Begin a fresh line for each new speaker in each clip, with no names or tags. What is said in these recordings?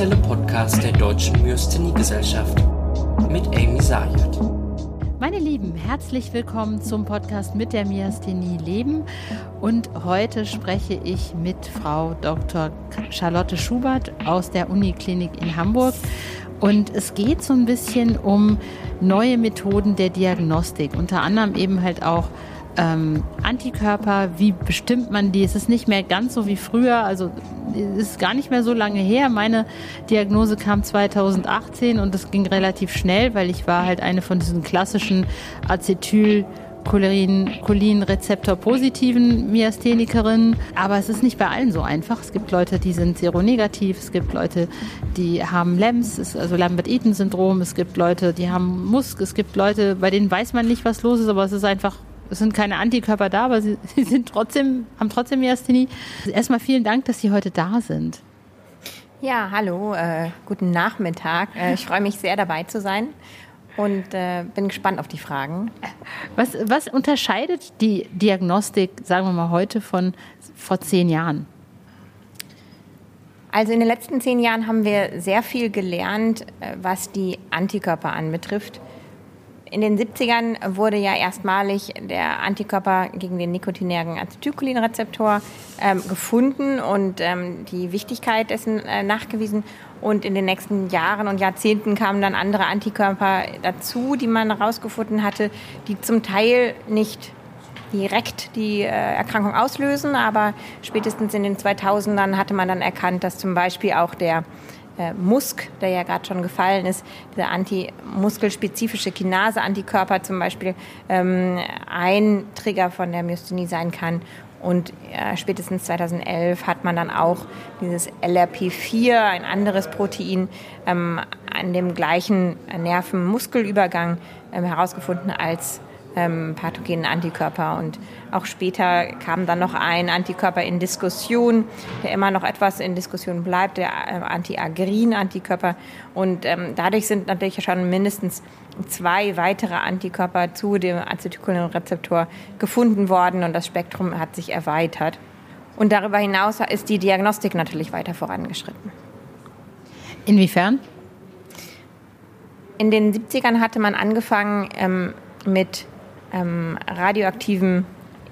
offizielle Podcast der Deutschen Myasthenie-Gesellschaft mit Amy Sayed.
Meine Lieben, herzlich willkommen zum Podcast mit der Myasthenie Leben. Und heute spreche ich mit Frau Dr. Charlotte Schubert aus der Uniklinik in Hamburg. Und es geht so ein bisschen um neue Methoden der Diagnostik, unter anderem eben halt auch ähm, Antikörper, wie bestimmt man die? Es ist nicht mehr ganz so wie früher, also ist gar nicht mehr so lange her. Meine Diagnose kam 2018 und es ging relativ schnell, weil ich war halt eine von diesen klassischen Acetyl Cholin-Rezeptor-positiven Myasthenikerinnen. Aber es ist nicht bei allen so einfach. Es gibt Leute, die sind seronegativ. Es gibt Leute, die haben LEMS, also Lambert-Eaton-Syndrom. Es gibt Leute, die haben Musk. Es gibt Leute, bei denen weiß man nicht, was los ist, aber es ist einfach es sind keine Antikörper da, aber sie, sie sind trotzdem, haben trotzdem Myasthenie. Also erstmal vielen Dank, dass Sie heute da sind.
Ja, hallo, äh, guten Nachmittag. Äh, ich freue mich sehr, dabei zu sein und äh, bin gespannt auf die Fragen.
Was, was unterscheidet die Diagnostik, sagen wir mal heute, von vor zehn Jahren?
Also in den letzten zehn Jahren haben wir sehr viel gelernt, äh, was die Antikörper anbetrifft. In den 70ern wurde ja erstmalig der Antikörper gegen den nikotinären Acetylcholinrezeptor ähm, gefunden und ähm, die Wichtigkeit dessen äh, nachgewiesen. Und in den nächsten Jahren und Jahrzehnten kamen dann andere Antikörper dazu, die man herausgefunden hatte, die zum Teil nicht direkt die äh, Erkrankung auslösen, aber spätestens in den 2000ern hatte man dann erkannt, dass zum Beispiel auch der äh, Musk, der ja gerade schon gefallen ist, dieser antimuskelspezifische Kinase-Antikörper zum Beispiel, ähm, ein Trigger von der Myasthenie sein kann. Und äh, spätestens 2011 hat man dann auch dieses LRP4, ein anderes Protein, ähm, an dem gleichen Nerven-Muskelübergang ähm, herausgefunden als ähm, pathogenen Antikörper. Und auch später kam dann noch ein Antikörper in Diskussion, der immer noch etwas in Diskussion bleibt, der äh, Anti-Agrin-Antikörper. Und ähm, dadurch sind natürlich schon mindestens zwei weitere Antikörper zu dem Acetylcholinrezeptor gefunden worden und das Spektrum hat sich erweitert. Und darüber hinaus ist die Diagnostik natürlich weiter vorangeschritten.
Inwiefern?
In den 70ern hatte man angefangen ähm, mit ähm, radioaktiven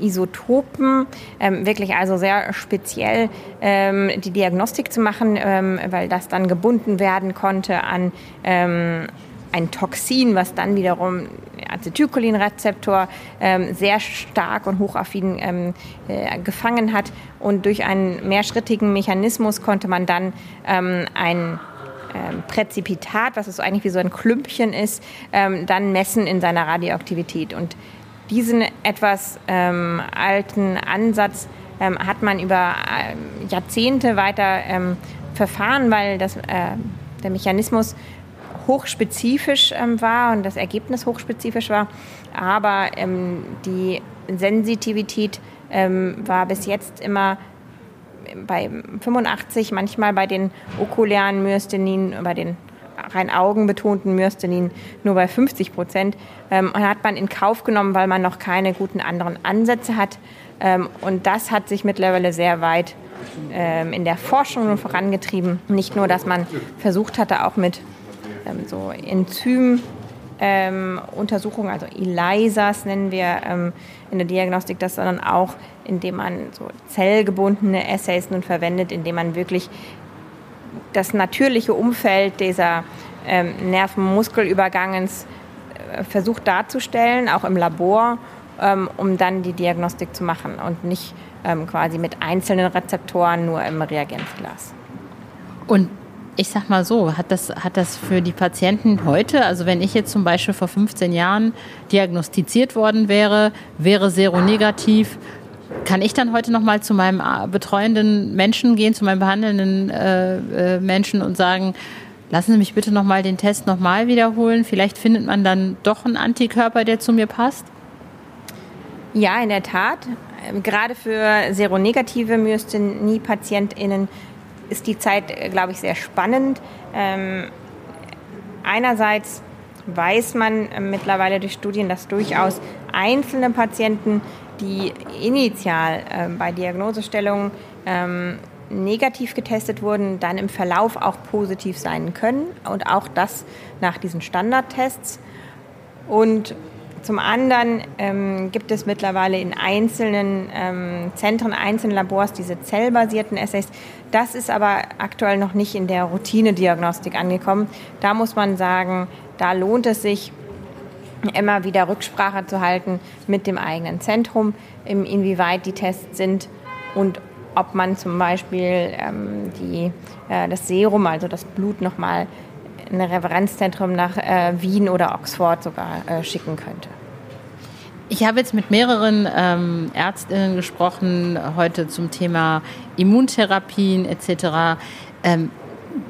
Isotopen, ähm, wirklich also sehr speziell ähm, die Diagnostik zu machen, ähm, weil das dann gebunden werden konnte an ähm, ein Toxin, was dann wiederum Acetylcholinrezeptor ähm, sehr stark und hochaffin ähm, äh, gefangen hat. Und durch einen mehrschrittigen Mechanismus konnte man dann ähm, ein ähm, Präzipitat, was es so eigentlich wie so ein Klümpchen ist, ähm, dann messen in seiner Radioaktivität. Und diesen etwas ähm, alten Ansatz ähm, hat man über äh, Jahrzehnte weiter ähm, verfahren, weil das, äh, der Mechanismus hochspezifisch ähm, war und das Ergebnis hochspezifisch war. Aber die Sensitivität war bis jetzt immer bei 85, manchmal bei den okulären Myasthenien, bei den rein augenbetonten Myasthenien nur bei 50 Prozent. Ähm, und hat man in Kauf genommen, weil man noch keine guten anderen Ansätze hat. Ähm, und das hat sich mittlerweile sehr weit ähm, in der Forschung vorangetrieben. Nicht nur, dass man versucht hatte, auch mit so Enzym ähm, Untersuchungen, also ELISAs nennen wir ähm, in der Diagnostik das, sondern auch, indem man so zellgebundene Assays nun verwendet, indem man wirklich das natürliche Umfeld dieser ähm, Nervenmuskelübergangens äh, versucht darzustellen, auch im Labor, ähm, um dann die Diagnostik zu machen und nicht ähm, quasi mit einzelnen Rezeptoren nur im Reagenzglas.
Und ich sag mal so, hat das, hat das für die Patienten heute, also wenn ich jetzt zum Beispiel vor 15 Jahren diagnostiziert worden wäre, wäre seronegativ, kann ich dann heute nochmal zu meinem äh, betreuenden Menschen gehen, zu meinem behandelnden äh, äh, Menschen und sagen, lassen Sie mich bitte nochmal den Test nochmal wiederholen. Vielleicht findet man dann doch einen Antikörper, der zu mir passt?
Ja, in der Tat. Ähm, gerade für seronegative Myasthenie-PatientInnen ist die Zeit, äh, glaube ich, sehr spannend. Ähm, einerseits weiß man äh, mittlerweile durch Studien, dass durchaus einzelne Patienten, die initial äh, bei Diagnosestellung ähm, negativ getestet wurden, dann im Verlauf auch positiv sein können und auch das nach diesen Standardtests. Und zum anderen ähm, gibt es mittlerweile in einzelnen ähm, Zentren, einzelnen Labors diese zellbasierten Assays. Das ist aber aktuell noch nicht in der Routinediagnostik angekommen. Da muss man sagen, da lohnt es sich, immer wieder Rücksprache zu halten mit dem eigenen Zentrum, inwieweit die Tests sind und ob man zum Beispiel ähm, die, äh, das Serum, also das Blut, nochmal in ein Referenzzentrum nach äh, Wien oder Oxford sogar äh, schicken könnte.
Ich habe jetzt mit mehreren ähm, Ärztinnen gesprochen heute zum Thema Immuntherapien etc. Ähm,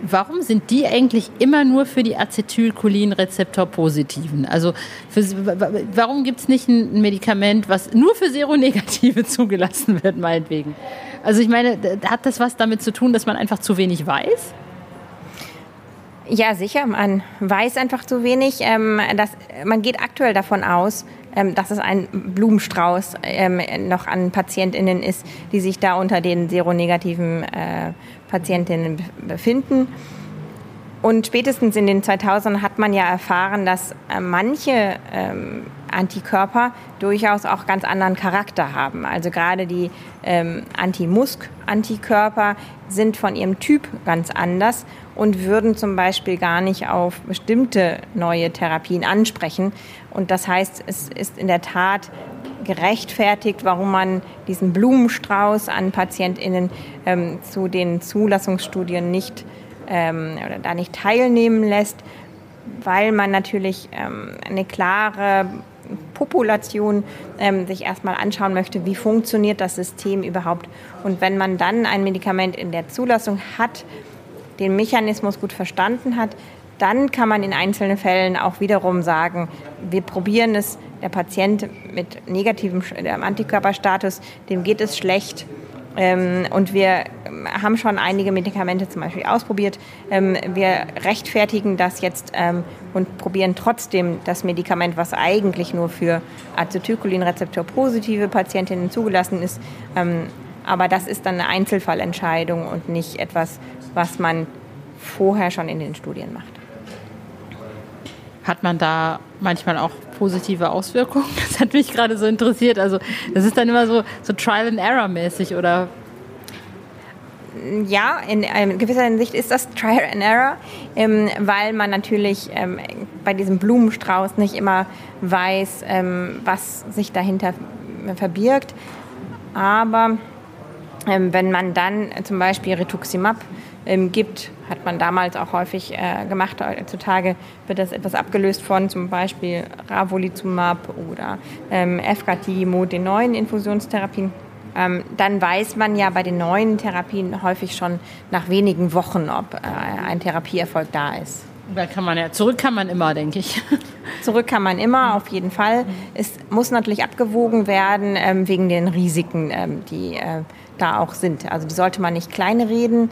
warum sind die eigentlich immer nur für die Acetylcholinrezeptor-Positiven? Also für, warum gibt es nicht ein Medikament, was nur für Seronegative zugelassen wird, meinetwegen? Also ich meine, hat das was damit zu tun, dass man einfach zu wenig weiß?
Ja, sicher. Man weiß einfach zu wenig. Ähm, dass, man geht aktuell davon aus, dass es ein Blumenstrauß ähm, noch an PatientInnen ist, die sich da unter den seronegativen äh, Patientinnen befinden. Und spätestens in den 2000ern hat man ja erfahren, dass äh, manche ähm, Antikörper durchaus auch ganz anderen Charakter haben. Also gerade die ähm, Anti-Musk-Antikörper sind von ihrem Typ ganz anders und würden zum Beispiel gar nicht auf bestimmte neue Therapien ansprechen. Und das heißt, es ist in der Tat gerechtfertigt, warum man diesen Blumenstrauß an PatientInnen ähm, zu den Zulassungsstudien nicht ähm, oder da nicht teilnehmen lässt, weil man natürlich ähm, eine klare Population ähm, sich erstmal anschauen möchte, wie funktioniert das System überhaupt. Und wenn man dann ein Medikament in der Zulassung hat, den Mechanismus gut verstanden hat, dann kann man in einzelnen Fällen auch wiederum sagen, wir probieren es, der Patient mit negativem Antikörperstatus, dem geht es schlecht. Ähm, und wir haben schon einige Medikamente zum Beispiel ausprobiert. Ähm, wir rechtfertigen das jetzt ähm, und probieren trotzdem das Medikament, was eigentlich nur für Acetylcholinrezeptor-positive Patientinnen zugelassen ist. Ähm, aber das ist dann eine Einzelfallentscheidung und nicht etwas, was man vorher schon in den Studien macht.
Hat man da manchmal auch positive Auswirkungen? Das hat mich gerade so interessiert. Also das ist dann immer so, so Trial and Error mäßig oder?
Ja, in, in gewisser Hinsicht ist das Trial and Error, ähm, weil man natürlich ähm, bei diesem Blumenstrauß nicht immer weiß, ähm, was sich dahinter verbirgt. Aber ähm, wenn man dann zum Beispiel Rituximab ähm, gibt, hat man damals auch häufig äh, gemacht. Heutzutage wird das etwas abgelöst von zum Beispiel Ravolizumab oder ähm, FKT-Mod, den neuen Infusionstherapien. Ähm, dann weiß man ja bei den neuen Therapien häufig schon nach wenigen Wochen, ob äh, ein Therapieerfolg da ist.
Da kann man ja, zurück kann man immer, denke ich.
Zurück kann man immer, auf jeden Fall. Es muss natürlich abgewogen werden ähm, wegen den Risiken, ähm, die äh, da auch sind. Also die sollte man nicht kleinreden.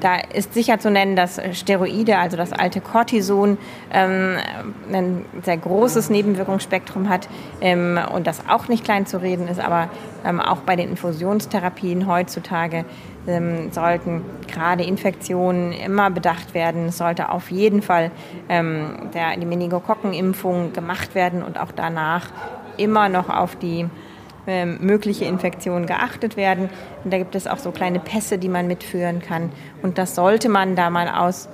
Da ist sicher zu nennen, dass Steroide, also das alte Cortison, ähm, ein sehr großes Nebenwirkungsspektrum hat ähm, und das auch nicht klein zu reden ist. Aber ähm, auch bei den Infusionstherapien heutzutage ähm, sollten gerade Infektionen immer bedacht werden. Es sollte auf jeden Fall ähm, der, die Meningokokkenimpfung gemacht werden und auch danach immer noch auf die ähm, mögliche Infektionen geachtet werden. Und da gibt es auch so kleine Pässe, die man mitführen kann. Und das sollte man da mal aus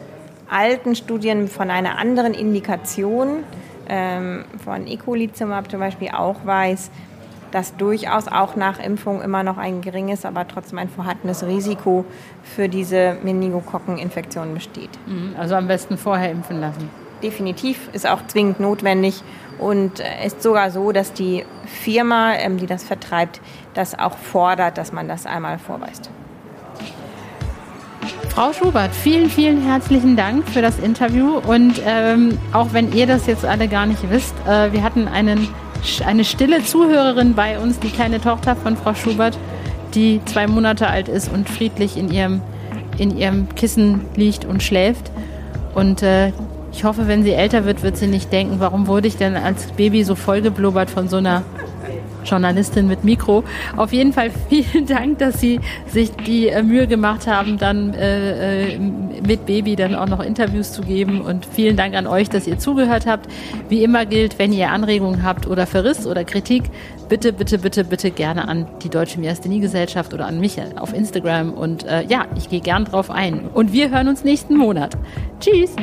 alten Studien von einer anderen Indikation, ähm, von Ecolizumab zum Beispiel auch weiß, dass durchaus auch nach Impfung immer noch ein geringes, aber trotzdem ein vorhandenes Risiko für diese Meningokokkeninfektion besteht.
Mhm, also am besten vorher impfen lassen.
Definitiv ist auch zwingend notwendig. Und es ist sogar so, dass die Firma, ähm, die das vertreibt, das auch fordert, dass man das einmal vorweist.
Frau Schubert, vielen, vielen herzlichen Dank für das Interview. Und ähm, auch wenn ihr das jetzt alle gar nicht wisst, äh, wir hatten einen, eine stille Zuhörerin bei uns, die kleine Tochter von Frau Schubert, die zwei Monate alt ist und friedlich in ihrem, in ihrem Kissen liegt und schläft. Und äh, ich hoffe, wenn sie älter wird, wird sie nicht denken, warum wurde ich denn als Baby so vollgeblubbert von so einer Journalistin mit Mikro. Auf jeden Fall vielen Dank, dass Sie sich die äh, Mühe gemacht haben, dann äh, äh, mit Baby dann auch noch Interviews zu geben. Und vielen Dank an euch, dass ihr zugehört habt. Wie immer gilt, wenn ihr Anregungen habt oder Verriss oder Kritik, bitte, bitte, bitte, bitte gerne an die Deutsche Myasthenie-Gesellschaft oder an mich auf Instagram. Und äh, ja, ich gehe gern drauf ein. Und wir hören uns nächsten Monat. Tschüss!